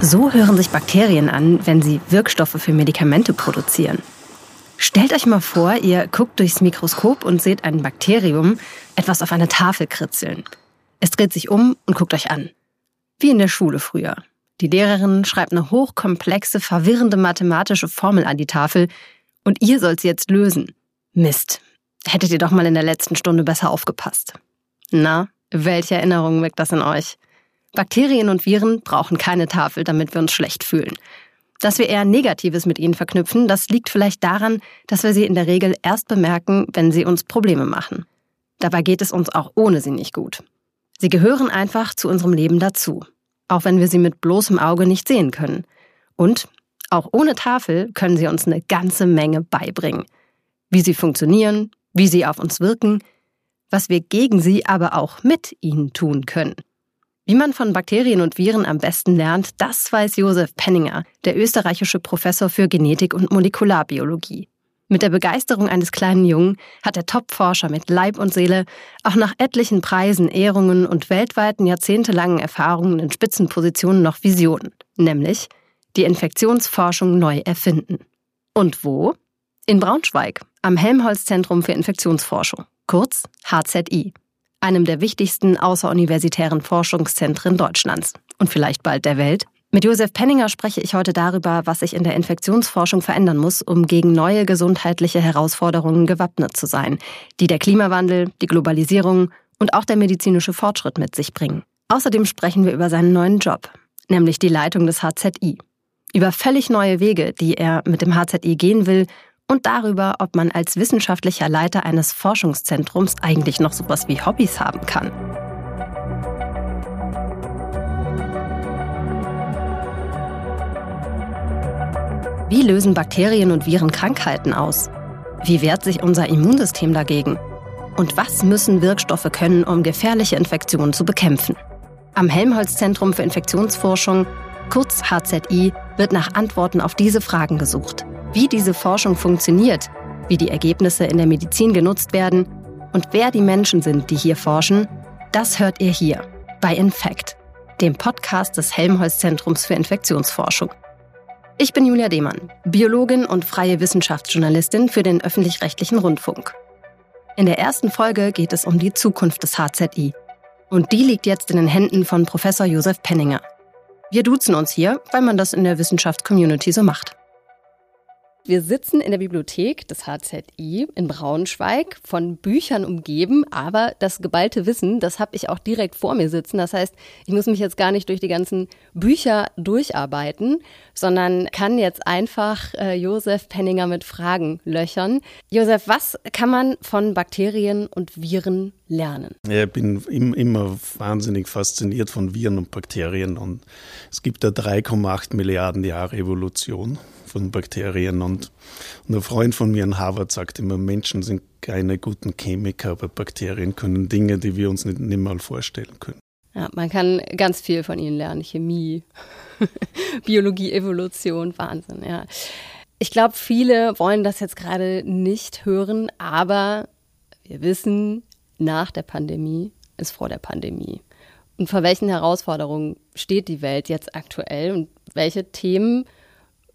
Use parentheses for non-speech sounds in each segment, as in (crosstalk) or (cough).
So hören sich Bakterien an, wenn sie Wirkstoffe für Medikamente produzieren. Stellt euch mal vor, ihr guckt durchs Mikroskop und seht ein Bakterium etwas auf eine Tafel kritzeln. Es dreht sich um und guckt euch an. Wie in der Schule früher. Die Lehrerin schreibt eine hochkomplexe, verwirrende mathematische Formel an die Tafel und ihr sollt sie jetzt lösen. Mist. Hättet ihr doch mal in der letzten Stunde besser aufgepasst. Na, welche Erinnerungen weckt das in euch? Bakterien und Viren brauchen keine Tafel, damit wir uns schlecht fühlen. Dass wir eher Negatives mit ihnen verknüpfen, das liegt vielleicht daran, dass wir sie in der Regel erst bemerken, wenn sie uns Probleme machen. Dabei geht es uns auch ohne sie nicht gut. Sie gehören einfach zu unserem Leben dazu, auch wenn wir sie mit bloßem Auge nicht sehen können. Und auch ohne Tafel können sie uns eine ganze Menge beibringen. Wie sie funktionieren, wie sie auf uns wirken, was wir gegen sie aber auch mit ihnen tun können. Wie man von Bakterien und Viren am besten lernt, das weiß Josef Penninger, der österreichische Professor für Genetik und Molekularbiologie. Mit der Begeisterung eines kleinen Jungen hat der Top-Forscher mit Leib und Seele auch nach etlichen Preisen, Ehrungen und weltweiten jahrzehntelangen Erfahrungen in Spitzenpositionen noch Visionen, nämlich die Infektionsforschung neu erfinden. Und wo? In Braunschweig, am Helmholtz-Zentrum für Infektionsforschung, kurz HZI einem der wichtigsten außeruniversitären Forschungszentren Deutschlands und vielleicht bald der Welt. Mit Josef Penninger spreche ich heute darüber, was sich in der Infektionsforschung verändern muss, um gegen neue gesundheitliche Herausforderungen gewappnet zu sein, die der Klimawandel, die Globalisierung und auch der medizinische Fortschritt mit sich bringen. Außerdem sprechen wir über seinen neuen Job, nämlich die Leitung des HZI. Über völlig neue Wege, die er mit dem HZI gehen will und darüber, ob man als wissenschaftlicher Leiter eines Forschungszentrums eigentlich noch sowas wie Hobbys haben kann. Wie lösen Bakterien und Viren Krankheiten aus? Wie wehrt sich unser Immunsystem dagegen? Und was müssen Wirkstoffe können, um gefährliche Infektionen zu bekämpfen? Am Helmholtz-Zentrum für Infektionsforschung, kurz HZI, wird nach Antworten auf diese Fragen gesucht wie diese Forschung funktioniert, wie die Ergebnisse in der Medizin genutzt werden und wer die Menschen sind, die hier forschen, das hört ihr hier bei Infect, dem Podcast des Helmholtz-Zentrums für Infektionsforschung. Ich bin Julia Demann, Biologin und freie Wissenschaftsjournalistin für den öffentlich-rechtlichen Rundfunk. In der ersten Folge geht es um die Zukunft des HZI. Und die liegt jetzt in den Händen von Professor Josef Penninger. Wir duzen uns hier, weil man das in der Wissenschaftscommunity so macht. Wir sitzen in der Bibliothek des HZI in Braunschweig, von Büchern umgeben, aber das geballte Wissen, das habe ich auch direkt vor mir sitzen. Das heißt, ich muss mich jetzt gar nicht durch die ganzen Bücher durcharbeiten, sondern kann jetzt einfach äh, Josef Penninger mit Fragen löchern. Josef, was kann man von Bakterien und Viren lernen? Ja, ich bin im, immer wahnsinnig fasziniert von Viren und Bakterien und es gibt da 3,8 Milliarden Jahre Evolution von Bakterien. Und, und ein Freund von mir in Harvard sagt immer, Menschen sind keine guten Chemiker, aber Bakterien können Dinge, die wir uns nicht, nicht mal vorstellen können. Ja, man kann ganz viel von ihnen lernen. Chemie, (laughs) Biologie, Evolution, Wahnsinn, ja. Ich glaube, viele wollen das jetzt gerade nicht hören, aber wir wissen, nach der Pandemie ist vor der Pandemie. Und vor welchen Herausforderungen steht die Welt jetzt aktuell und welche Themen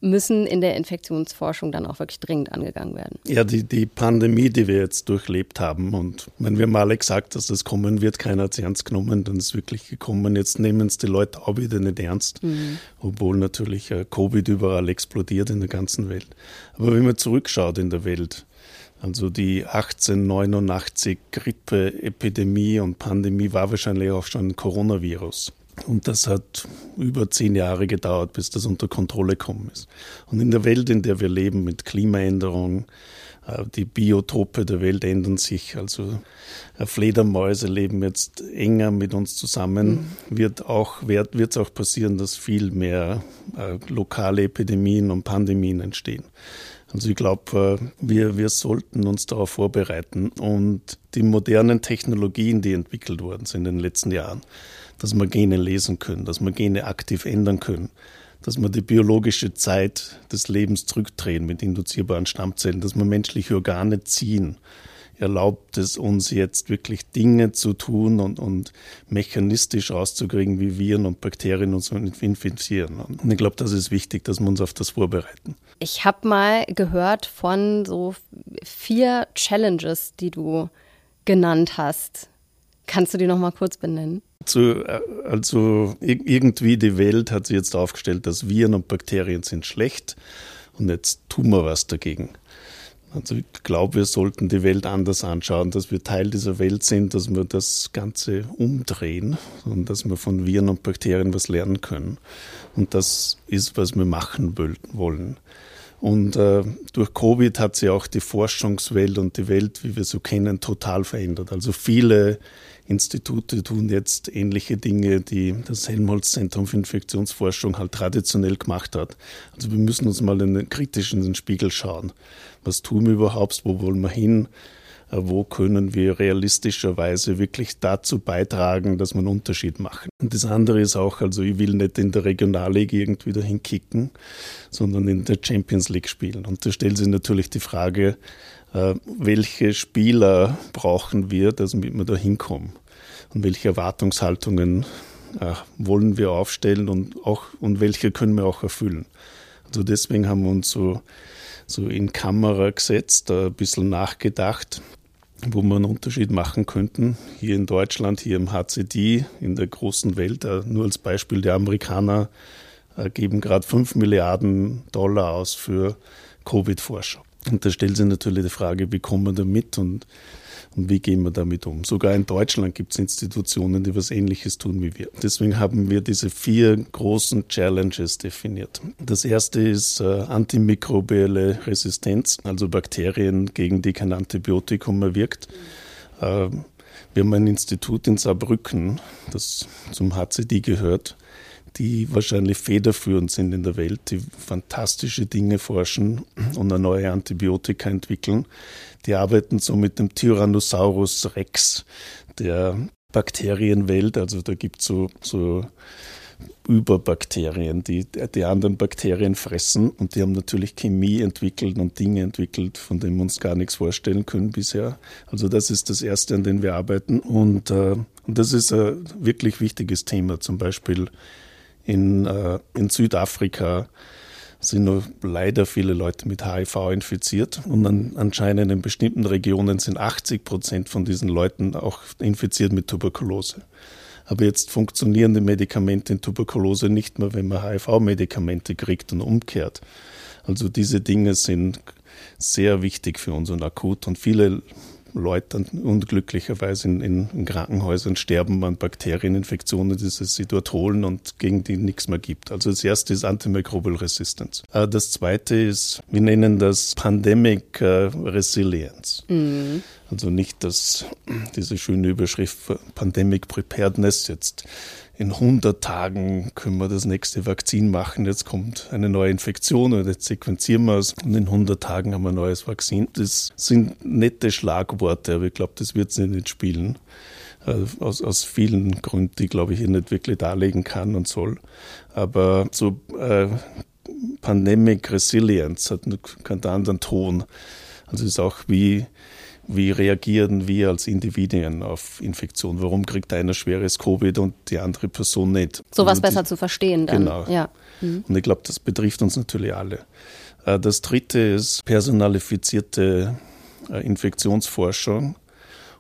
müssen in der Infektionsforschung dann auch wirklich dringend angegangen werden. Ja, die, die Pandemie, die wir jetzt durchlebt haben und wenn wir mal alle gesagt, dass das kommen wird, keiner hat es ernst genommen, dann ist es wirklich gekommen. Jetzt nehmen es die Leute auch wieder nicht ernst, mhm. obwohl natürlich äh, Covid überall explodiert in der ganzen Welt. Aber wenn man zurückschaut in der Welt, also die 1889 Grippe-Epidemie und Pandemie war wahrscheinlich auch schon ein Coronavirus. Und das hat über zehn Jahre gedauert, bis das unter Kontrolle gekommen ist. Und in der Welt, in der wir leben, mit Klimaänderung, äh, die Biotope der Welt ändern sich. Also äh, Fledermäuse leben jetzt enger mit uns zusammen. Mhm. Wird auch wird es auch passieren, dass viel mehr äh, lokale Epidemien und Pandemien entstehen. Also ich glaube, wir, wir sollten uns darauf vorbereiten und die modernen Technologien, die entwickelt worden sind in den letzten Jahren, dass wir Gene lesen können, dass wir Gene aktiv ändern können, dass wir die biologische Zeit des Lebens zurückdrehen mit induzierbaren Stammzellen, dass wir menschliche Organe ziehen. erlaubt es uns jetzt wirklich Dinge zu tun und, und mechanistisch rauszukriegen, wie Viren und Bakterien uns infizieren. Und ich glaube, das ist wichtig, dass wir uns auf das vorbereiten. Ich habe mal gehört von so vier Challenges, die du genannt hast. Kannst du die noch mal kurz benennen? Also, also irgendwie die Welt hat sich jetzt aufgestellt, dass Viren und Bakterien sind schlecht und jetzt tun wir was dagegen. Also ich glaube, wir sollten die Welt anders anschauen, dass wir Teil dieser Welt sind, dass wir das Ganze umdrehen und dass wir von Viren und Bakterien was lernen können. Und das ist, was wir machen wollen. Und äh, durch Covid hat sich auch die Forschungswelt und die Welt, wie wir so kennen, total verändert. Also viele Institute tun jetzt ähnliche Dinge, die das Helmholtz-Zentrum für Infektionsforschung halt traditionell gemacht hat. Also wir müssen uns mal in den kritischen Spiegel schauen. Was tun wir überhaupt? Wo wollen wir hin? Äh, wo können wir realistischerweise wirklich dazu beitragen, dass wir einen Unterschied machen. Und das andere ist auch, also ich will nicht in der Regionalliga irgendwie dahin kicken, sondern in der Champions League spielen. Und da stellt sich natürlich die Frage, äh, welche Spieler brauchen wir, damit wir da hinkommen? Und welche Erwartungshaltungen äh, wollen wir aufstellen und, auch, und welche können wir auch erfüllen? Also deswegen haben wir uns so, so in Kamera gesetzt, ein bisschen nachgedacht, wo wir einen Unterschied machen könnten. Hier in Deutschland, hier im HCD, in der großen Welt, äh, nur als Beispiel, die Amerikaner geben gerade 5 Milliarden Dollar aus für Covid-Forschung. Und da stellt sich natürlich die Frage, wie kommen wir damit und, und wie gehen wir damit um. Sogar in Deutschland gibt es Institutionen, die was Ähnliches tun wie wir. Deswegen haben wir diese vier großen Challenges definiert. Das erste ist äh, antimikrobielle Resistenz, also Bakterien, gegen die kein Antibiotikum mehr wirkt. Äh, wir haben ein Institut in Saarbrücken, das zum HCD gehört, die wahrscheinlich federführend sind in der Welt, die fantastische Dinge forschen und eine neue Antibiotika entwickeln. Die arbeiten so mit dem Tyrannosaurus Rex der Bakterienwelt. Also da gibt es so, so Überbakterien, die die anderen Bakterien fressen und die haben natürlich Chemie entwickelt und Dinge entwickelt, von denen wir uns gar nichts vorstellen können bisher. Also das ist das Erste, an dem wir arbeiten und, äh, und das ist ein wirklich wichtiges Thema. Zum Beispiel in, äh, in Südafrika sind nur leider viele Leute mit HIV infiziert und an, anscheinend in bestimmten Regionen sind 80 Prozent von diesen Leuten auch infiziert mit Tuberkulose. Aber jetzt funktionieren die Medikamente in Tuberkulose nicht mehr, wenn man HIV-Medikamente kriegt und umkehrt. Also diese Dinge sind sehr wichtig für uns und akut und viele Leute unglücklicherweise in, in, Krankenhäusern sterben an Bakterieninfektionen, die sie dort holen und gegen die nichts mehr gibt. Also das erste ist Antimicrobial Resistance. Äh, das zweite ist, wir nennen das Pandemic äh, Resilience. Mhm. Also nicht das, diese schöne Überschrift Pandemic Preparedness jetzt in 100 Tagen können wir das nächste Vakzin machen, jetzt kommt eine neue Infektion und jetzt sequenzieren wir es und in 100 Tagen haben wir ein neues Vakzin. Das sind nette Schlagworte, aber ich glaube, das wird sie nicht spielen. Äh, aus, aus vielen Gründen, die, glaube ich, hier nicht wirklich darlegen kann und soll. Aber so äh, Pandemic Resilience hat einen ganz anderen Ton. Also es ist auch wie wie reagieren wir als Individuen auf Infektion? Warum kriegt einer schweres Covid und die andere Person nicht? Sowas besser zu verstehen dann. Genau. Ja. Mhm. Und ich glaube, das betrifft uns natürlich alle. Äh, das dritte ist personalifizierte äh, Infektionsforschung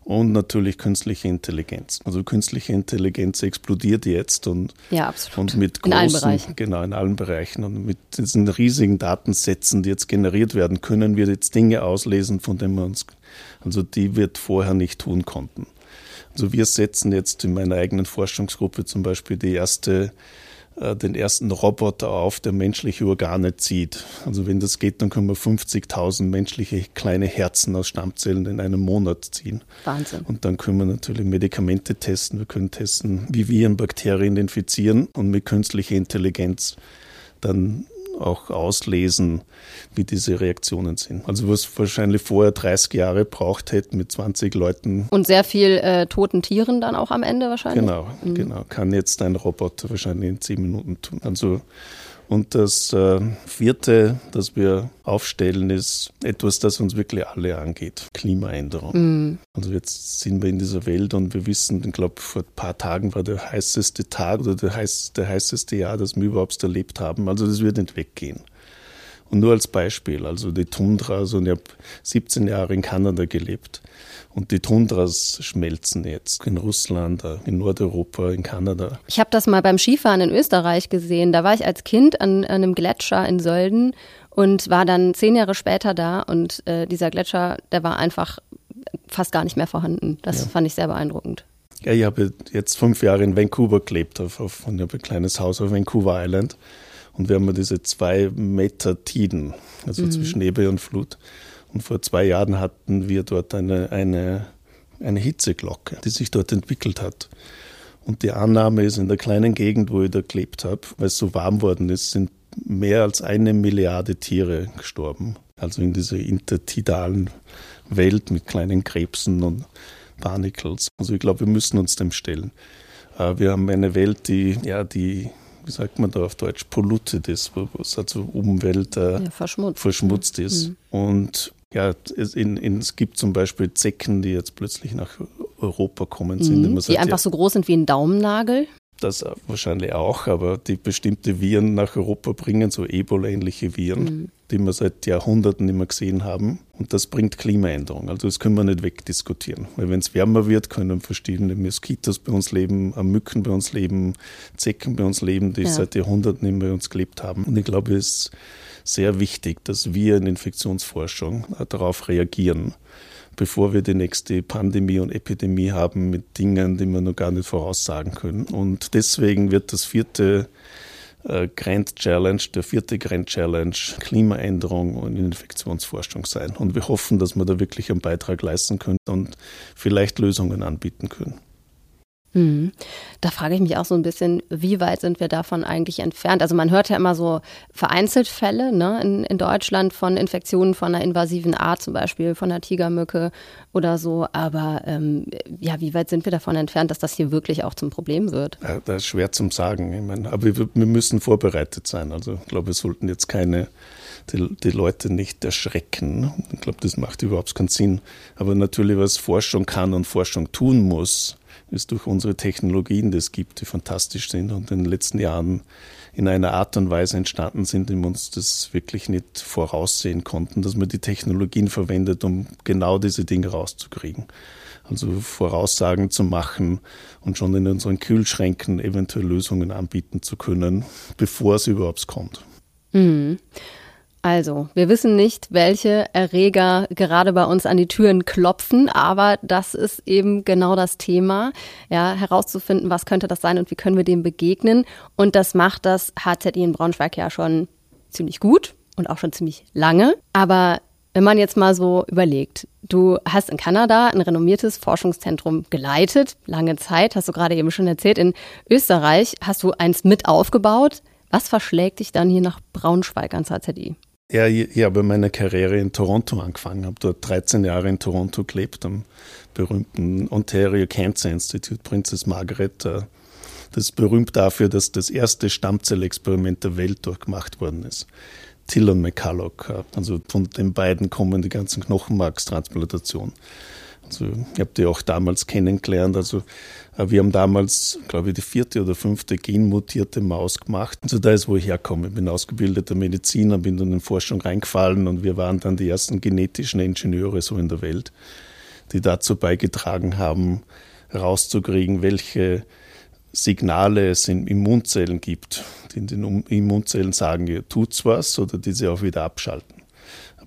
und natürlich künstliche Intelligenz. Also künstliche Intelligenz explodiert jetzt und, ja, und mit großen, in allen Bereichen. genau in allen Bereichen und mit diesen riesigen Datensätzen, die jetzt generiert werden, können wir jetzt Dinge auslesen, von denen wir uns also die wir vorher nicht tun konnten. Also wir setzen jetzt in meiner eigenen Forschungsgruppe zum Beispiel die erste, den ersten Roboter auf, der menschliche Organe zieht. Also wenn das geht, dann können wir 50.000 menschliche kleine Herzen aus Stammzellen in einem Monat ziehen. Wahnsinn. Und dann können wir natürlich Medikamente testen. Wir können testen, wie Viren Bakterien infizieren und mit künstlicher Intelligenz dann auch auslesen, wie diese Reaktionen sind. Also was wahrscheinlich vorher 30 Jahre braucht hätte mit 20 Leuten. Und sehr viel äh, toten Tieren dann auch am Ende wahrscheinlich? Genau, mhm. genau. Kann jetzt ein Roboter wahrscheinlich in 10 Minuten tun. Also Und das äh, vierte, das wir aufstellen, ist etwas, das uns wirklich alle angeht: Klimaänderung. Mhm. Also jetzt sind wir in dieser Welt und wir wissen, ich glaube, vor ein paar Tagen war der heißeste Tag oder der, heiß, der heißeste Jahr, das wir überhaupt erlebt haben. Also das wird nicht weggehen. Und nur als Beispiel, also die Tundra, also ich habe 17 Jahre in Kanada gelebt. Und die Tundras schmelzen jetzt in Russland, in Nordeuropa, in Kanada. Ich habe das mal beim Skifahren in Österreich gesehen. Da war ich als Kind an, an einem Gletscher in Sölden und war dann zehn Jahre später da. Und äh, dieser Gletscher, der war einfach fast gar nicht mehr vorhanden. Das ja. fand ich sehr beeindruckend. Ja, ich habe jetzt fünf Jahre in Vancouver gelebt, auf, auf, ich habe ein kleines Haus auf Vancouver Island. Und wir haben diese zwei Meter Tiden, also mhm. zwischen Ebbe und Flut. Und vor zwei Jahren hatten wir dort eine, eine, eine Hitzeglocke, die sich dort entwickelt hat. Und die Annahme ist, in der kleinen Gegend, wo ich da gelebt habe, weil es so warm worden ist, sind mehr als eine Milliarde Tiere gestorben. Also in dieser intertidalen Welt mit kleinen Krebsen und Barnacles. Also ich glaube, wir müssen uns dem stellen. Äh, wir haben eine Welt, die, ja, die, wie sagt man da auf Deutsch, polluted ist, wo es also Umwelt äh, ja, verschmutzt. verschmutzt ist. Mhm. Und ja, es, in, in, es gibt zum Beispiel Zecken, die jetzt plötzlich nach Europa kommen sind. Mhm, die sagt, einfach ja, so groß sind wie ein Daumennagel. Das wahrscheinlich auch, aber die bestimmte Viren nach Europa bringen, so Ebola-ähnliche Viren, mhm. Die wir seit Jahrhunderten immer gesehen haben. Und das bringt Klimaänderung. Also das können wir nicht wegdiskutieren. Weil wenn es wärmer wird, können verschiedene Moskitos bei uns leben, Mücken bei uns leben, Zecken bei uns leben, die ja. seit Jahrhunderten immer bei uns gelebt haben. Und ich glaube, es ist sehr wichtig, dass wir in Infektionsforschung darauf reagieren, bevor wir die nächste Pandemie und Epidemie haben mit Dingen, die wir noch gar nicht voraussagen können. Und deswegen wird das vierte äh, Grand Challenge, der vierte Grand Challenge Klimaänderung und Infektionsforschung sein. Und wir hoffen, dass wir da wirklich einen Beitrag leisten können und vielleicht Lösungen anbieten können. Hm. Da frage ich mich auch so ein bisschen, wie weit sind wir davon eigentlich entfernt? Also man hört ja immer so vereinzelt Fälle ne, in, in Deutschland von Infektionen von einer invasiven Art, zum Beispiel von einer Tigermücke oder so. Aber ähm, ja, wie weit sind wir davon entfernt, dass das hier wirklich auch zum Problem wird? Ja, das ist schwer zum sagen. Ich meine, aber wir, wir müssen vorbereitet sein. Also ich glaube, wir sollten jetzt keine die, die Leute nicht erschrecken. Ich glaube, das macht überhaupt keinen Sinn. Aber natürlich, was Forschung kann und Forschung tun muss, es durch unsere Technologien das gibt, die fantastisch sind und in den letzten Jahren in einer Art und Weise entstanden sind, die wir uns das wirklich nicht voraussehen konnten, dass man die Technologien verwendet, um genau diese Dinge rauszukriegen. Also Voraussagen zu machen und schon in unseren Kühlschränken eventuell Lösungen anbieten zu können, bevor es überhaupt kommt. Mhm. Also, wir wissen nicht, welche Erreger gerade bei uns an die Türen klopfen, aber das ist eben genau das Thema, ja, herauszufinden, was könnte das sein und wie können wir dem begegnen. Und das macht das HZI in Braunschweig ja schon ziemlich gut und auch schon ziemlich lange. Aber wenn man jetzt mal so überlegt, du hast in Kanada ein renommiertes Forschungszentrum geleitet, lange Zeit, hast du gerade eben schon erzählt, in Österreich hast du eins mit aufgebaut. Was verschlägt dich dann hier nach Braunschweig ans HZI? Ja, ich, ich habe meine Karriere in Toronto angefangen, habe dort 13 Jahre in Toronto gelebt, am berühmten Ontario Cancer Institute, Princess Margaret. Äh, das ist berühmt dafür, dass das erste Stammzellexperiment der Welt durchgemacht worden ist. Till und McCulloch, äh, also von den beiden kommen die ganzen Knochenmarkstransplantationen. Also ich habe die auch damals kennengelernt. Also äh, wir haben damals, glaube ich, die vierte oder fünfte genmutierte Maus gemacht. Also da ist, wo ich herkomme. Ich bin ausgebildeter Mediziner, bin dann in Forschung reingefallen und wir waren dann die ersten genetischen Ingenieure so in der Welt, die dazu beigetragen haben, rauszukriegen, welche Signale es in Immunzellen gibt, die in den Immunzellen sagen, ihr tut's was oder die sie auch wieder abschalten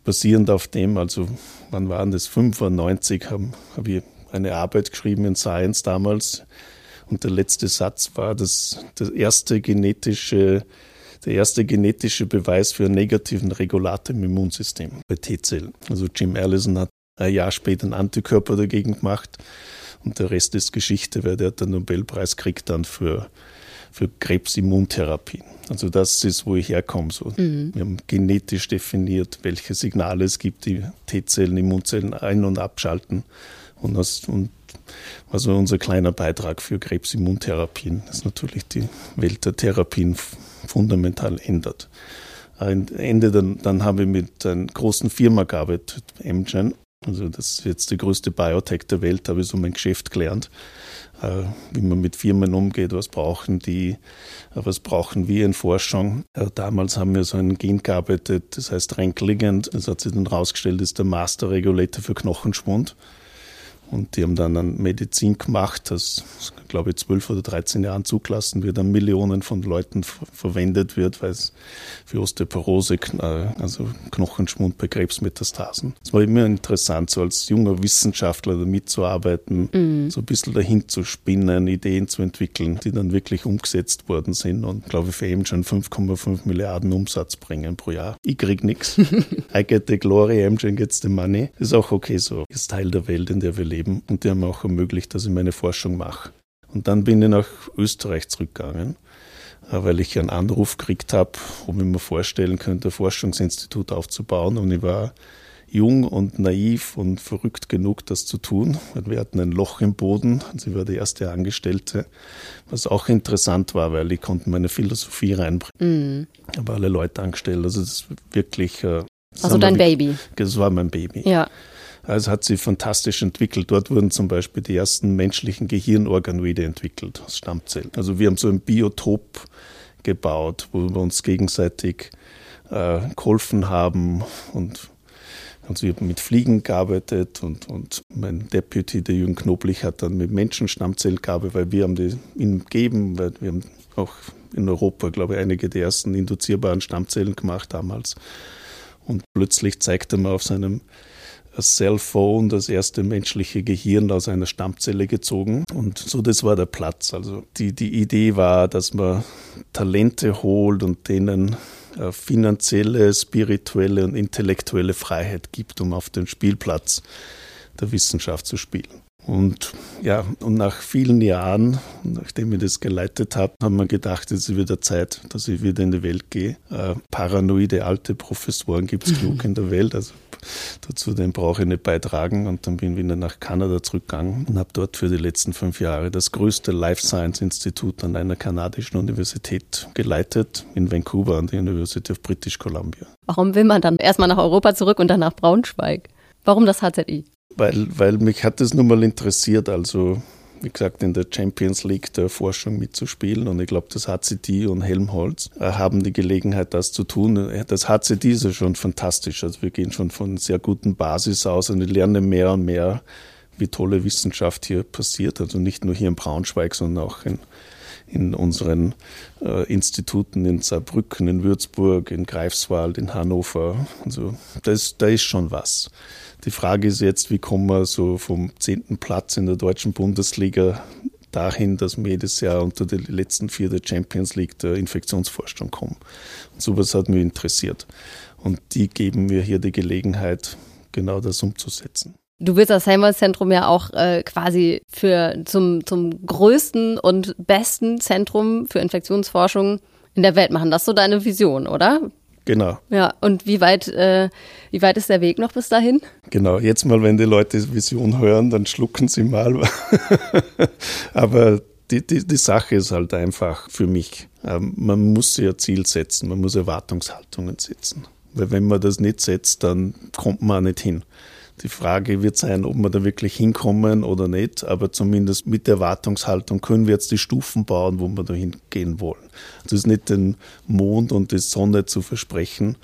basierend auf dem, also wann waren das, 95, habe hab ich eine Arbeit geschrieben in Science damals. Und der letzte Satz war, dass der erste genetische der erste genetische Beweis für einen negativen Regulator im Immunsystem bei T-Zellen. Also Jim Allison hat ein Jahr später einen Antikörper dagegen gemacht. Und der Rest ist Geschichte, weil der den Nobelpreis kriegt dann für für Krebsimmuntherapien. Also das ist, wo ich herkomme. So. Mhm. Wir haben genetisch definiert, welche Signale es gibt, die T-Zellen, Immunzellen ein- und abschalten Und, das, und also unser kleiner Beitrag für Krebsimmuntherapien ist natürlich die Welt der Therapien fundamental ändert. Ende dann, dann habe ich mit einer großen Firma gearbeitet, Amgen. Also das ist jetzt die größte Biotech der Welt, habe ich so mein Geschäft gelernt, äh, wie man mit Firmen umgeht, was brauchen die, äh, was brauchen wir in Forschung. Äh, damals haben wir so ein Gen gearbeitet, das heißt Rankligand, das hat sich dann rausgestellt, ist der Master Regulator für Knochenschwund. Und die haben dann eine Medizin gemacht, das, glaube ich, zwölf oder 13 Jahren zugelassen wird, an Millionen von Leuten verwendet wird, weil es für Osteoporose, äh, also Knochenschwund bei Krebsmetastasen. Es war immer interessant, so als junger Wissenschaftler damit zu arbeiten, mhm. so ein bisschen dahin zu spinnen, Ideen zu entwickeln, die dann wirklich umgesetzt worden sind und, glaube ich, für eben schon 5,5 Milliarden Umsatz bringen pro Jahr. Ich krieg nichts. (laughs) I get the glory, Amgen gets the money. Ist auch okay so. Ist Teil der Welt, in der wir leben leben und die haben auch ermöglicht, dass ich meine Forschung mache. Und dann bin ich nach Österreich zurückgegangen, äh, weil ich einen Anruf gekriegt habe, ob ich mir vorstellen könnte, ein Forschungsinstitut aufzubauen. Und ich war jung und naiv und verrückt genug, das zu tun. Wir hatten ein Loch im Boden. Sie war die erste Angestellte, was auch interessant war, weil ich konnte meine Philosophie reinbringen. Mhm. Ich habe alle Leute angestellt. Also das ist wirklich. Äh, also dein Baby. Das war mein Baby. Ja. Also hat sie fantastisch entwickelt. Dort wurden zum Beispiel die ersten menschlichen Gehirnorganoide entwickelt aus Stammzellen. Also wir haben so ein Biotop gebaut, wo wir uns gegenseitig äh, geholfen haben und also ich habe mit Fliegen gearbeitet und, und mein Deputy, der Jürgen Knoblich, hat dann mit Menschenstammzellen gearbeitet, weil wir haben die ihm gegeben, weil wir haben auch in Europa, glaube ich, einige der ersten induzierbaren Stammzellen gemacht damals. Und plötzlich zeigt er mir auf seinem Cellphone, das erste menschliche Gehirn aus einer Stammzelle gezogen. Und so, das war der Platz. Also die, die Idee war, dass man Talente holt und denen äh, finanzielle, spirituelle und intellektuelle Freiheit gibt, um auf dem Spielplatz der Wissenschaft zu spielen. Und ja, und nach vielen Jahren, nachdem ich das geleitet habe, haben wir gedacht, es ist wieder Zeit, dass ich wieder in die Welt gehe. Äh, paranoide alte Professoren gibt es (laughs) genug in der Welt. Also dazu, den brauche ich nicht beitragen. Und dann bin ich wieder nach Kanada zurückgegangen und habe dort für die letzten fünf Jahre das größte Life Science Institut an einer kanadischen Universität geleitet, in Vancouver an der University of British Columbia. Warum will man dann erstmal nach Europa zurück und dann nach Braunschweig? Warum das HZI? Weil, weil mich hat das nun mal interessiert. Also wie gesagt, in der Champions League der Forschung mitzuspielen. Und ich glaube, das HCD und Helmholtz äh, haben die Gelegenheit, das zu tun. Das HCD ist ja schon fantastisch. Also wir gehen schon von sehr guten Basis aus und ich lerne mehr und mehr, wie tolle Wissenschaft hier passiert. Also nicht nur hier in Braunschweig, sondern auch in, in unseren äh, Instituten in Saarbrücken, in Würzburg, in Greifswald, in Hannover. Also das, da ist schon was. Die Frage ist jetzt, wie kommen wir so vom zehnten Platz in der deutschen Bundesliga dahin, dass wir jedes Jahr unter die letzten vier der Champions League der Infektionsforschung kommen. Und sowas hat mich interessiert. Und die geben mir hier die Gelegenheit, genau das umzusetzen. Du willst das Helmholtz-Zentrum ja auch äh, quasi für zum, zum größten und besten Zentrum für Infektionsforschung in der Welt machen. Das ist so deine Vision, oder? Genau. Ja, und wie weit, äh, wie weit ist der Weg noch bis dahin? Genau, jetzt mal, wenn die Leute Vision hören, dann schlucken sie mal. (laughs) Aber die, die, die Sache ist halt einfach für mich, ähm, man muss ja Ziel setzen, man muss Erwartungshaltungen setzen. Weil wenn man das nicht setzt, dann kommt man auch nicht hin. Die Frage wird sein, ob wir da wirklich hinkommen oder nicht, aber zumindest mit der Erwartungshaltung können wir jetzt die Stufen bauen, wo wir da hingehen wollen. Das ist nicht den Mond und die Sonne zu versprechen,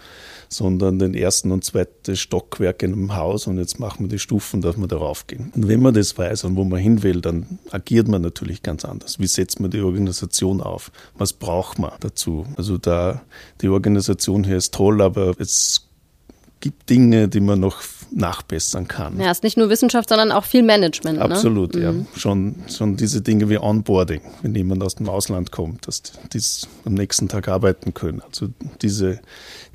sondern den ersten und zweiten Stockwerk in einem Haus und jetzt machen wir die Stufen, dass wir darauf gehen. Und wenn man das weiß und wo man hin will, dann agiert man natürlich ganz anders. Wie setzt man die Organisation auf? Was braucht man dazu? Also da, die Organisation hier ist toll, aber es gibt Dinge, die man noch nachbessern kann. Ja, es ist nicht nur Wissenschaft, sondern auch viel Management. Ne? Absolut, ne? ja. Mhm. Schon, schon diese Dinge wie Onboarding, wenn jemand aus dem Ausland kommt, dass die am nächsten Tag arbeiten können. Also diese,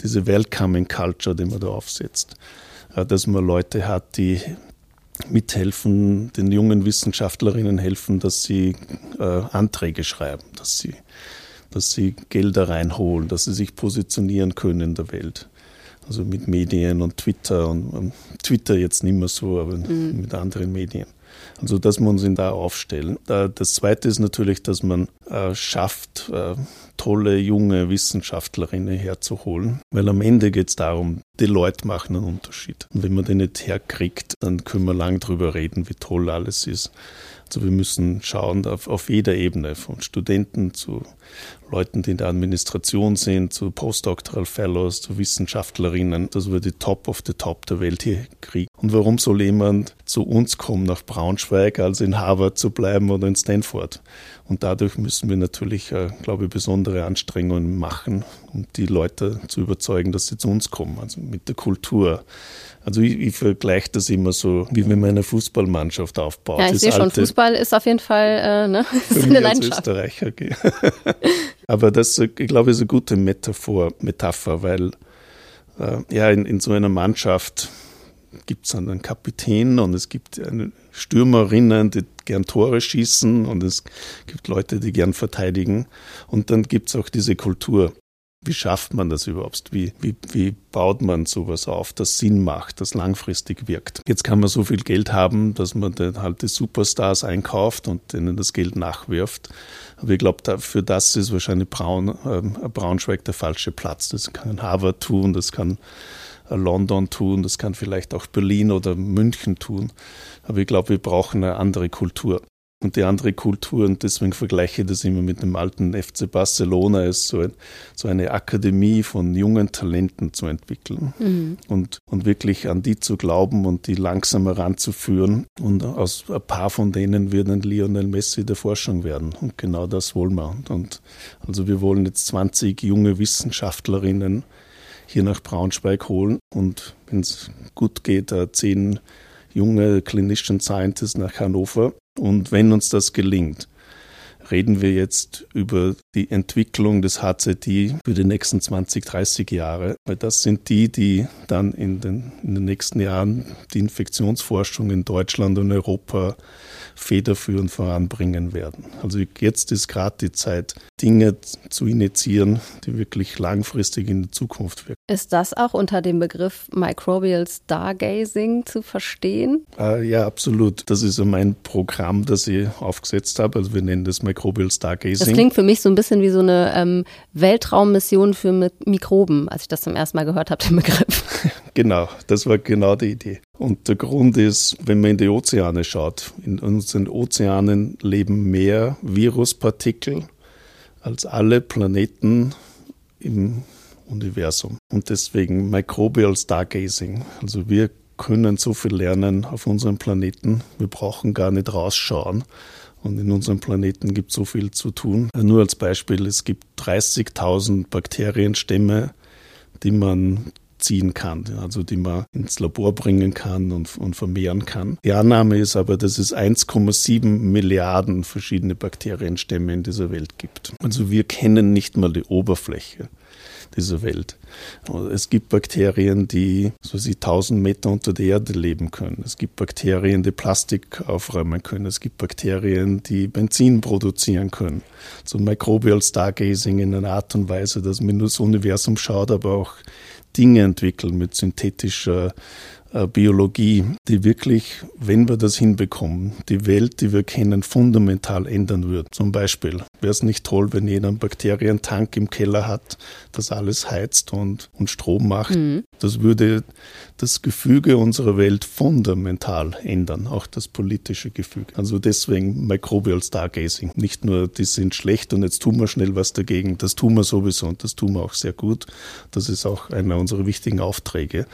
diese Welcoming Culture, die man da aufsetzt. Äh, dass man Leute hat, die mithelfen, den jungen Wissenschaftlerinnen helfen, dass sie äh, Anträge schreiben, dass sie, dass sie Gelder reinholen, dass sie sich positionieren können in der Welt also mit Medien und Twitter und, und Twitter jetzt nicht mehr so, aber mhm. mit anderen Medien. Also dass wir uns in da aufstellen. Das Zweite ist natürlich, dass man äh, schafft, äh, tolle junge Wissenschaftlerinnen herzuholen, weil am Ende geht es darum, die Leute machen einen Unterschied. Und wenn man den nicht herkriegt, dann können wir lang drüber reden, wie toll alles ist. Also wir müssen schauen auf, auf jeder Ebene, von Studenten zu Leuten, die in der Administration sind, zu Postdoctoral Fellows, zu Wissenschaftlerinnen, dass wir die Top of the Top der Welt hier kriegen. Und warum soll jemand zu uns kommen nach Braunschweig, als in Harvard zu bleiben oder in Stanford? Und dadurch müssen wir natürlich, äh, glaube ich, besondere Anstrengungen machen, um die Leute zu überzeugen, dass sie zu uns kommen, also mit der Kultur. Also ich, ich vergleiche das immer so, wie wenn man eine Fußballmannschaft aufbaut. Ja, ich sehe schon, Fußball ist auf jeden Fall äh, ne? (laughs) ist eine Leidenschaft. Österreicher. Okay. (laughs) Aber das, ich glaube, ist eine gute Metaphor, Metapher, weil äh, ja in, in so einer Mannschaft gibt es einen Kapitän und es gibt eine Stürmerinnen, die gern Tore schießen und es gibt Leute, die gern verteidigen. Und dann gibt es auch diese Kultur. Wie schafft man das überhaupt? Wie, wie, wie baut man sowas auf, das Sinn macht, das langfristig wirkt? Jetzt kann man so viel Geld haben, dass man dann halt die Superstars einkauft und denen das Geld nachwirft. Aber ich glaube, für das ist wahrscheinlich Braun, äh, Braunschweig der falsche Platz. Das kann Harvard tun, das kann äh, London tun, das kann vielleicht auch Berlin oder München tun. Aber ich glaube, wir brauchen eine andere Kultur und die andere Kultur. Und deswegen vergleiche ich das immer mit dem alten FC Barcelona, ist so, ein, so eine Akademie von jungen Talenten zu entwickeln mhm. und, und wirklich an die zu glauben und die langsam heranzuführen. Und aus ein paar von denen wird ein Lionel Messi der Forschung werden. Und genau das wollen wir. Und, und also wir wollen jetzt 20 junge Wissenschaftlerinnen hier nach Braunschweig holen und wenn es gut geht, zehn junge Clinician Scientists nach Hannover. Und wenn uns das gelingt, reden wir jetzt über die Entwicklung des HZI für die nächsten 20, 30 Jahre. Weil das sind die, die dann in den, in den nächsten Jahren die Infektionsforschung in Deutschland und Europa federführend voranbringen werden. Also jetzt ist gerade die Zeit, Dinge zu initiieren, die wirklich langfristig in die Zukunft wirken. Ist das auch unter dem Begriff Microbial Stargazing zu verstehen? Äh, ja, absolut. Das ist mein Programm, das ich aufgesetzt habe. Also wir nennen das Microbial Stargazing. Das klingt für mich so ein bisschen wie so eine ähm, Weltraummission für Mikroben, als ich das zum ersten Mal gehört habe, den Begriff. (laughs) genau, das war genau die Idee. Und der Grund ist, wenn man in die Ozeane schaut, in unseren Ozeanen leben mehr Viruspartikel als alle Planeten im Universum. Und deswegen Microbial Stargazing. Also wir können so viel lernen auf unserem Planeten. Wir brauchen gar nicht rausschauen. Und in unserem Planeten gibt es so viel zu tun. Nur als Beispiel, es gibt 30.000 Bakterienstämme, die man ziehen kann, also die man ins Labor bringen kann und, und vermehren kann. Die Annahme ist aber, dass es 1,7 Milliarden verschiedene Bakterienstämme in dieser Welt gibt. Also wir kennen nicht mal die Oberfläche dieser Welt. Es gibt Bakterien, die so sie 1000 Meter unter der Erde leben können. Es gibt Bakterien, die Plastik aufräumen können. Es gibt Bakterien, die Benzin produzieren können. So Microbial Stargazing in einer Art und Weise, dass man nur das Universum schaut, aber auch Dinge entwickeln mit synthetischer Biologie, die wirklich, wenn wir das hinbekommen, die Welt, die wir kennen, fundamental ändern wird. Zum Beispiel wäre es nicht toll, wenn jeder einen Bakterientank im Keller hat, das alles heizt und, und Strom macht. Mhm. Das würde das Gefüge unserer Welt fundamental ändern, auch das politische Gefüge. Also deswegen Microbial Stargazing. Nicht nur, die sind schlecht und jetzt tun wir schnell was dagegen. Das tun wir sowieso und das tun wir auch sehr gut. Das ist auch einer unserer wichtigen Aufträge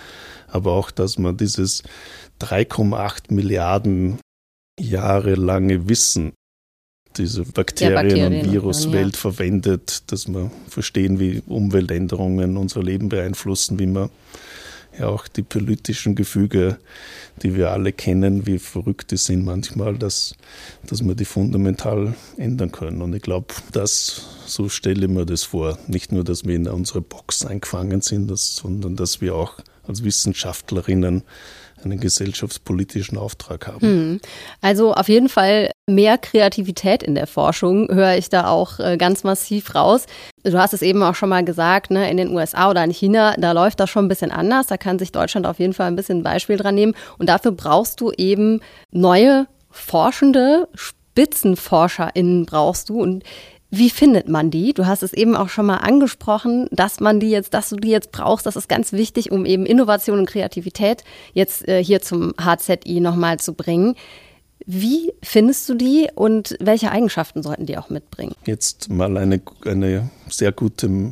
aber auch, dass man dieses 3,8 Milliarden Jahre lange Wissen diese Bakterien, Bakterien und Viruswelt ja. verwendet, dass wir verstehen, wie Umweltänderungen unser Leben beeinflussen, wie man ja auch die politischen Gefüge, die wir alle kennen, wie verrückt die sind manchmal, dass, dass wir die fundamental ändern können. Und ich glaube, das, so stelle ich mir das vor. Nicht nur, dass wir in unsere Box eingefangen sind, das, sondern dass wir auch als Wissenschaftlerinnen einen gesellschaftspolitischen Auftrag haben. Hm. Also auf jeden Fall mehr Kreativität in der Forschung höre ich da auch äh, ganz massiv raus. Du hast es eben auch schon mal gesagt, ne, in den USA oder in China, da läuft das schon ein bisschen anders. Da kann sich Deutschland auf jeden Fall ein bisschen ein Beispiel dran nehmen. Und dafür brauchst du eben neue Forschende, SpitzenforscherInnen brauchst du und wie findet man die? Du hast es eben auch schon mal angesprochen, dass man die jetzt, dass du die jetzt brauchst. Das ist ganz wichtig, um eben Innovation und Kreativität jetzt äh, hier zum HZI nochmal zu bringen. Wie findest du die und welche Eigenschaften sollten die auch mitbringen? Jetzt mal eine, eine sehr gute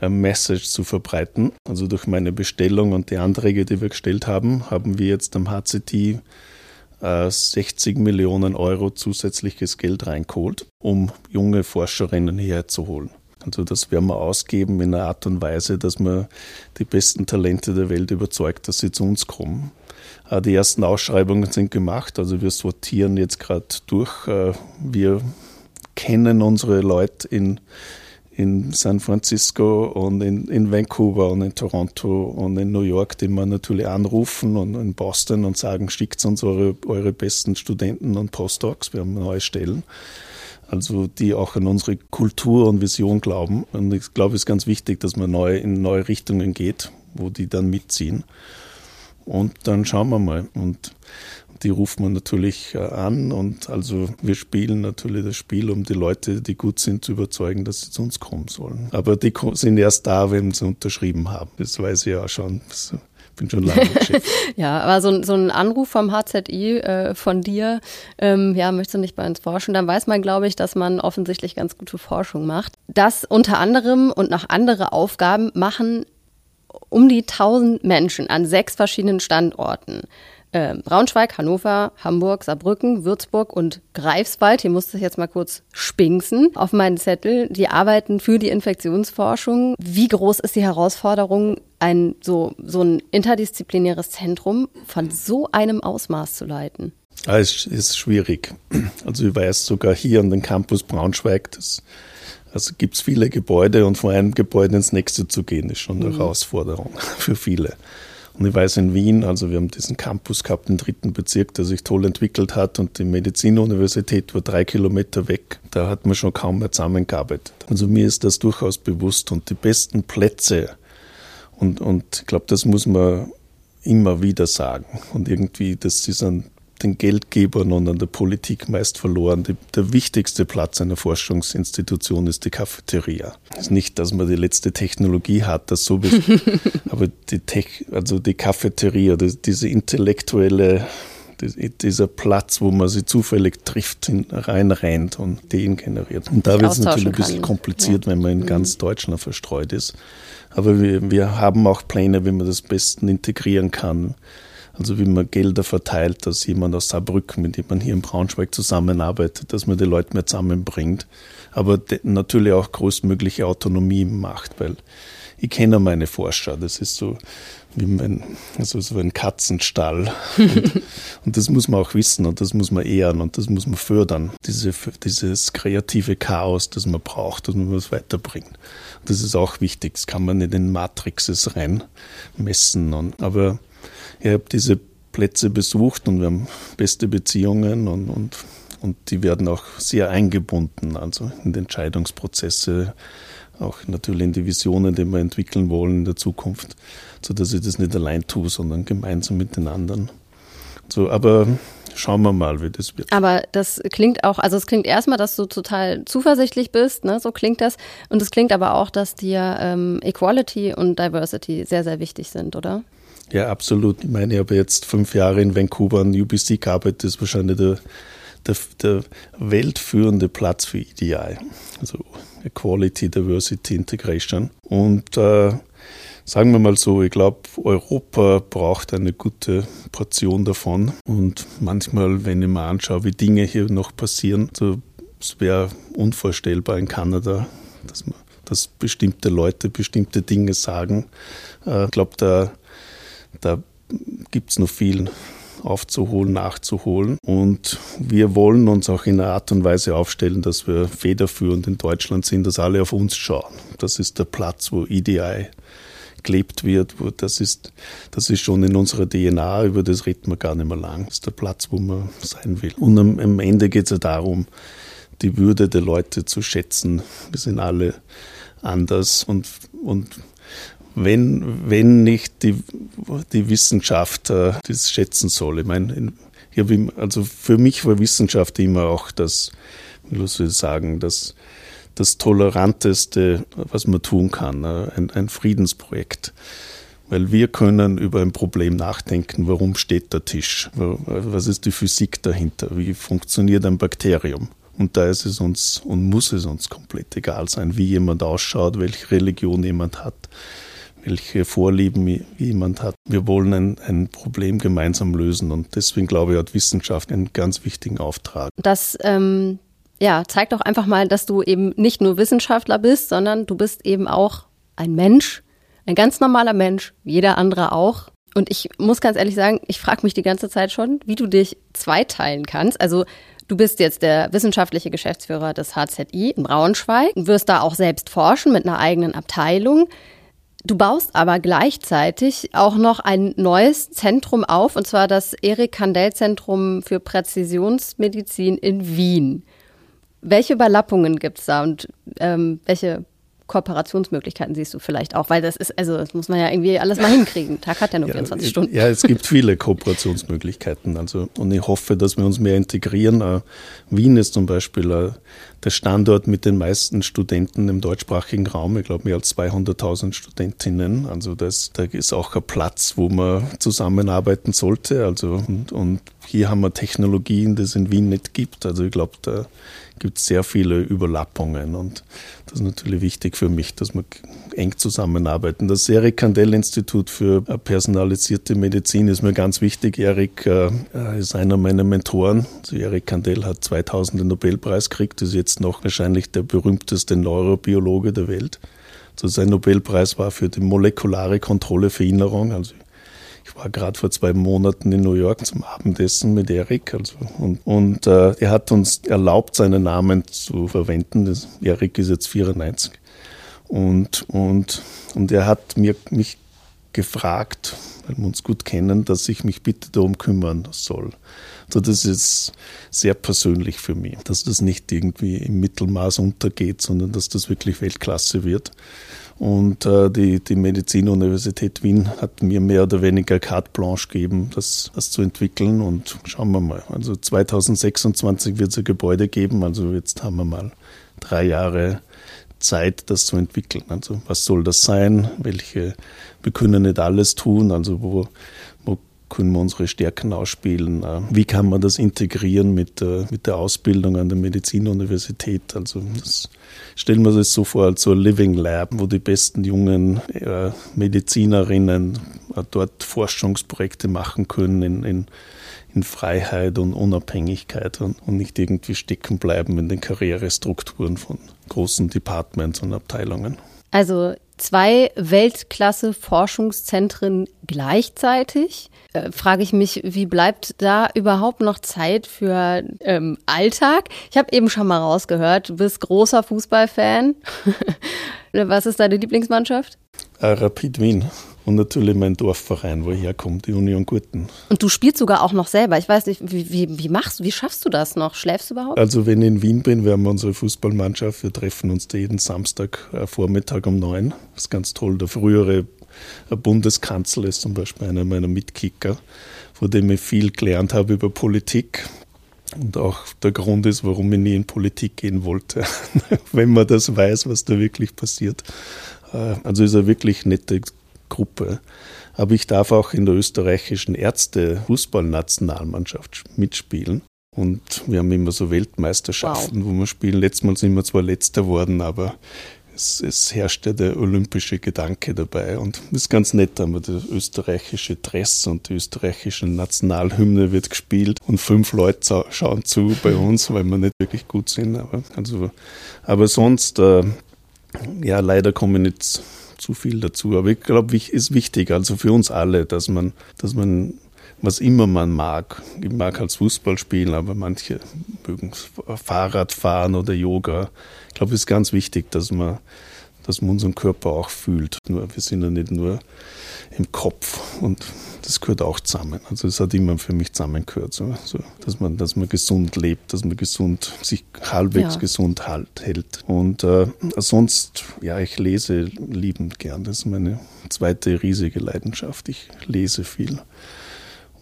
äh, Message zu verbreiten. Also durch meine Bestellung und die Anträge, die wir gestellt haben, haben wir jetzt am HCT 60 äh, Millionen Euro zusätzliches Geld reingeholt, um junge Forscherinnen hierher zu holen. Also das werden wir ausgeben in einer Art und Weise, dass man die besten Talente der Welt überzeugt, dass sie zu uns kommen. Äh, die ersten Ausschreibungen sind gemacht, also wir sortieren jetzt gerade durch. Äh, wir kennen unsere Leute in in San Francisco und in, in Vancouver und in Toronto und in New York, die man natürlich anrufen und in Boston und sagen, schickt uns eure, eure besten Studenten und Postdocs, wir haben neue Stellen. Also die auch an unsere Kultur und Vision glauben. Und ich glaube, es ist ganz wichtig, dass man neu in neue Richtungen geht, wo die dann mitziehen. Und dann schauen wir mal. Und die ruft man natürlich äh, an und also wir spielen natürlich das Spiel, um die Leute, die gut sind, zu überzeugen, dass sie zu uns kommen sollen. Aber die sind erst da, wenn sie unterschrieben haben. Das weiß ich ja schon. Ich bin schon lange (laughs) ja, aber so, so, ein Anruf vom HZI äh, von dir, ähm, ja, möchtest du nicht bei uns forschen, dann weiß man, glaube ich, dass man offensichtlich ganz gute Forschung macht. Das unter anderem und noch andere Aufgaben machen um die 1000 Menschen an sechs verschiedenen Standorten äh, Braunschweig, Hannover, Hamburg, Saarbrücken, Würzburg und Greifswald. Hier musste ich jetzt mal kurz spinksen auf meinen Zettel. Die arbeiten für die Infektionsforschung. Wie groß ist die Herausforderung, ein so, so ein interdisziplinäres Zentrum von so einem Ausmaß zu leiten? Ja, es ist schwierig. Also ich weiß sogar hier an den Campus Braunschweig, das also gibt es viele Gebäude und von einem Gebäude ins nächste zu gehen, ist schon eine mhm. Herausforderung (laughs) für viele. Und ich weiß in Wien, also wir haben diesen Campus gehabt im dritten Bezirk, der sich toll entwickelt hat und die Medizinuniversität war drei Kilometer weg. Da hat man schon kaum mehr zusammengearbeitet. Also mir ist das durchaus bewusst und die besten Plätze und, und ich glaube, das muss man immer wieder sagen. Und irgendwie, das ist ein den Geldgebern und an der Politik meist verloren. Die, der wichtigste Platz einer Forschungsinstitution ist die Cafeteria. Es ist nicht, dass man die letzte Technologie hat, das sowieso, (laughs) aber die Tech, also die Cafeteria, die, diese intellektuelle dieser Platz, wo man sie zufällig trifft, reinrennt und Ideen generiert. Und da wird es natürlich ein bisschen kompliziert, ja. wenn man in mhm. ganz Deutschland verstreut ist. Aber wir, wir haben auch Pläne, wie man das besten integrieren kann. Also wie man Gelder verteilt, dass jemand aus Saarbrücken, mit dem man hier in Braunschweig zusammenarbeitet, dass man die Leute mehr zusammenbringt. Aber natürlich auch größtmögliche Autonomie macht, weil ich kenne meine Forscher. Das ist so wie mein, also so ein Katzenstall. Und, (laughs) und, das muss man auch wissen und das muss man ehren und das muss man fördern. Diese, dieses kreative Chaos, das man braucht, das man was weiterbringen. Das ist auch wichtig. Das kann man nicht in Matrixes reinmessen. Und, aber ich habe diese Plätze besucht und wir haben beste Beziehungen und, und, und die werden auch sehr eingebunden, also in die Entscheidungsprozesse, auch natürlich in die Visionen, die wir entwickeln wollen in der Zukunft, sodass ich das nicht allein tue, sondern gemeinsam mit den anderen. So, aber schauen wir mal, wie das wird. Aber das klingt auch, also es klingt erstmal, dass du total zuversichtlich bist, ne? so klingt das. Und es klingt aber auch, dass dir ähm, Equality und Diversity sehr, sehr wichtig sind, oder? Ja, absolut. Ich meine, ich habe jetzt fünf Jahre in Vancouver an UBC gearbeitet. Das ist wahrscheinlich der, der, der weltführende Platz für EDI. Also Equality, Diversity, Integration. Und äh, sagen wir mal so, ich glaube, Europa braucht eine gute Portion davon. Und manchmal, wenn ich mir anschaue, wie Dinge hier noch passieren, so, es wäre unvorstellbar in Kanada, dass man dass bestimmte Leute bestimmte Dinge sagen. Äh, ich glaube, da da gibt es noch viel aufzuholen, nachzuholen. Und wir wollen uns auch in einer Art und Weise aufstellen, dass wir federführend in Deutschland sind, dass alle auf uns schauen. Das ist der Platz, wo EDI gelebt wird. Wo das, ist, das ist schon in unserer DNA, über das reden wir gar nicht mehr lang. Das ist der Platz, wo man sein will. Und am, am Ende geht es ja darum, die Würde der Leute zu schätzen. Wir sind alle anders und, und wenn, wenn nicht die, die Wissenschaft äh, das schätzen soll. Ich meine, also für mich war Wissenschaft immer auch das, soll ich sagen, das, das Toleranteste, was man tun kann, äh, ein, ein Friedensprojekt. Weil wir können über ein Problem nachdenken, warum steht der Tisch, was ist die Physik dahinter, wie funktioniert ein Bakterium. Und da ist es uns und muss es uns komplett egal sein, wie jemand ausschaut, welche Religion jemand hat, welche Vorlieben jemand hat. Wir wollen ein, ein Problem gemeinsam lösen und deswegen glaube ich, hat Wissenschaft einen ganz wichtigen Auftrag. Das ähm, ja, zeigt doch einfach mal, dass du eben nicht nur Wissenschaftler bist, sondern du bist eben auch ein Mensch, ein ganz normaler Mensch, jeder andere auch. Und ich muss ganz ehrlich sagen, ich frage mich die ganze Zeit schon, wie du dich zweiteilen kannst. Also Du bist jetzt der wissenschaftliche Geschäftsführer des HZI in Braunschweig, wirst da auch selbst forschen mit einer eigenen Abteilung. Du baust aber gleichzeitig auch noch ein neues Zentrum auf, und zwar das Erik Kandel Zentrum für Präzisionsmedizin in Wien. Welche Überlappungen gibt es da und ähm, welche Kooperationsmöglichkeiten siehst du vielleicht auch? Weil das ist, also das muss man ja irgendwie alles mal hinkriegen. Tag hat ja nur ja, 24 Stunden. Ja, es gibt viele Kooperationsmöglichkeiten. Also, und ich hoffe, dass wir uns mehr integrieren. Uh, Wien ist zum Beispiel uh, der Standort mit den meisten Studenten im deutschsprachigen Raum. Ich glaube, mehr als 200.000 Studentinnen. Also das, da ist auch ein Platz, wo man zusammenarbeiten sollte. Also, und, und hier haben wir Technologien, die es in Wien nicht gibt. Also ich glaube, da gibt es sehr viele Überlappungen und das ist natürlich wichtig für mich, dass wir eng zusammenarbeiten. Das Erik Kandel Institut für personalisierte Medizin ist mir ganz wichtig. Erik äh, ist einer meiner Mentoren. Also Erik Kandel hat 2000 den Nobelpreis gekriegt, ist jetzt noch wahrscheinlich der berühmteste Neurobiologe der Welt. Also sein Nobelpreis war für die molekulare Kontrolle Veränderung. Also war gerade vor zwei Monaten in New York zum Abendessen mit Erik. Also, und und äh, er hat uns erlaubt, seinen Namen zu verwenden. Das, Erik ist jetzt 94. Und, und, und er hat mir, mich gefragt, weil wir uns gut kennen, dass ich mich bitte darum kümmern soll. Also das ist sehr persönlich für mich, dass das nicht irgendwie im Mittelmaß untergeht, sondern dass das wirklich Weltklasse wird. Und äh, die, die Medizinuniversität Wien hat mir mehr oder weniger carte blanche gegeben, das, das zu entwickeln. Und schauen wir mal. Also 2026 wird es ein Gebäude geben. Also jetzt haben wir mal drei Jahre Zeit, das zu entwickeln. Also was soll das sein? Welche, wir können nicht alles tun. Also wo, können wir unsere Stärken ausspielen? Äh, wie kann man das integrieren mit, mit der Ausbildung an der Medizinuniversität? Also das stellen wir uns so vor als so ein Living Lab, wo die besten jungen äh, Medizinerinnen äh, dort Forschungsprojekte machen können in, in, in Freiheit und Unabhängigkeit und, und nicht irgendwie stecken bleiben in den Karrierestrukturen von großen Departments und Abteilungen. Also zwei Weltklasse-Forschungszentren gleichzeitig. Äh, frage ich mich, wie bleibt da überhaupt noch Zeit für ähm, Alltag? Ich habe eben schon mal rausgehört, du bist großer Fußballfan. (laughs) Was ist deine Lieblingsmannschaft? Äh, Rapid Wien. Und natürlich mein Dorfverein, wo ich herkomme, die Union Gurten. Und du spielst sogar auch noch selber. Ich weiß nicht, wie, wie, wie machst du, wie schaffst du das noch? Schläfst du überhaupt? Also wenn ich in Wien bin, wir haben unsere Fußballmannschaft, wir treffen uns jeden Samstag äh, Vormittag um neun. Das ist ganz toll. Der frühere Bundeskanzler ist zum Beispiel einer meiner Mitkicker, von dem ich viel gelernt habe über Politik. Und auch der Grund ist, warum ich nie in Politik gehen wollte, (laughs) wenn man das weiß, was da wirklich passiert. Äh, also ist eine wirklich nette Gruppe. Aber ich darf auch in der österreichischen Ärzte-Fußballnationalmannschaft mitspielen. Und wir haben immer so Weltmeisterschaften, wow. wo wir spielen. Letztes Mal sind wir zwar Letzter geworden, aber es, es herrschte der olympische Gedanke dabei. Und es ist ganz nett, aber der österreichische Dress und die österreichische Nationalhymne wird gespielt und fünf Leute schauen zu bei (laughs) uns, weil wir nicht wirklich gut sind. Aber, also, aber sonst, äh, ja, leider komme ich nicht zu viel dazu. Aber ich glaube, es ist wichtig, also für uns alle, dass man, dass man was immer man mag. Ich mag als Fußball spielen, aber manche mögen Fahrrad fahren oder Yoga. Ich glaube, es ist ganz wichtig, dass man, dass man unseren Körper auch fühlt. Nur, wir sind ja nicht nur im Kopf und das gehört auch zusammen. Also es hat immer für mich zusammengehört, so, so, dass man, dass man gesund lebt, dass man gesund sich halbwegs ja. gesund halt, hält. Und äh, sonst, ja, ich lese liebend gern. Das ist meine zweite riesige Leidenschaft. Ich lese viel.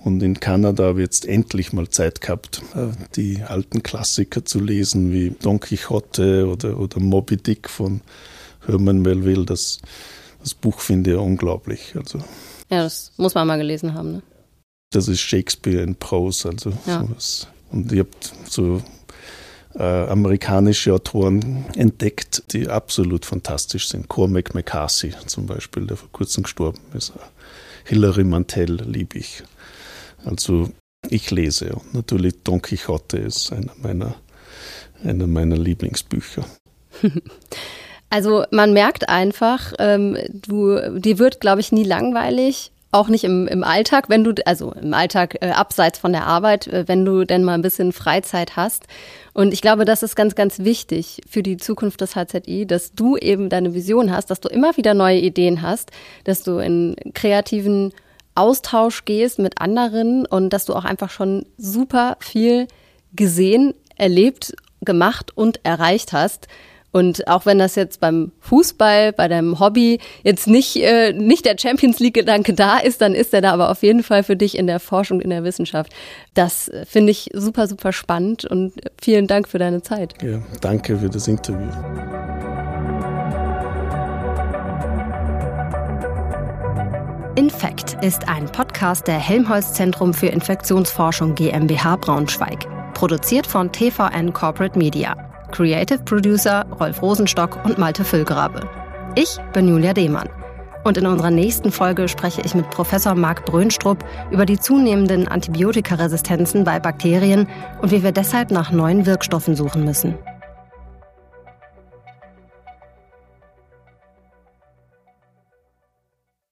Und in Kanada habe ich jetzt endlich mal Zeit gehabt, äh, die alten Klassiker zu lesen, wie Don Quixote oder, oder Moby Dick von Herman Melville. Das, das Buch finde ich unglaublich. Also, ja, das muss man mal gelesen haben. Ne? Das ist Shakespeare in Prose. Also ja. sowas. Und ich habe so äh, amerikanische Autoren entdeckt, die absolut fantastisch sind. Cormac McCarthy zum Beispiel, der vor kurzem gestorben ist. Hilary Mantel liebe ich. Also ich lese und natürlich Don Quixote ist einer meiner, einer meiner Lieblingsbücher. (laughs) Also man merkt einfach, ähm, du, dir wird, glaube ich, nie langweilig auch nicht im, im Alltag, wenn du, also im Alltag äh, abseits von der Arbeit, äh, wenn du denn mal ein bisschen Freizeit hast. Und ich glaube, das ist ganz, ganz wichtig für die Zukunft des HZI, dass du eben deine Vision hast, dass du immer wieder neue Ideen hast, dass du in kreativen Austausch gehst mit anderen und dass du auch einfach schon super viel gesehen, erlebt, gemacht und erreicht hast. Und auch wenn das jetzt beim Fußball, bei deinem Hobby jetzt nicht, äh, nicht der Champions League-Gedanke da ist, dann ist er da aber auf jeden Fall für dich in der Forschung, in der Wissenschaft. Das äh, finde ich super, super spannend und vielen Dank für deine Zeit. Ja, danke für das Interview. Infekt ist ein Podcast der Helmholtz Zentrum für Infektionsforschung GmbH Braunschweig. Produziert von TVN Corporate Media. Creative Producer Rolf Rosenstock und Malte Füllgrabe. Ich bin Julia Demann. Und in unserer nächsten Folge spreche ich mit Professor Marc Brönstrup über die zunehmenden Antibiotikaresistenzen bei Bakterien und wie wir deshalb nach neuen Wirkstoffen suchen müssen.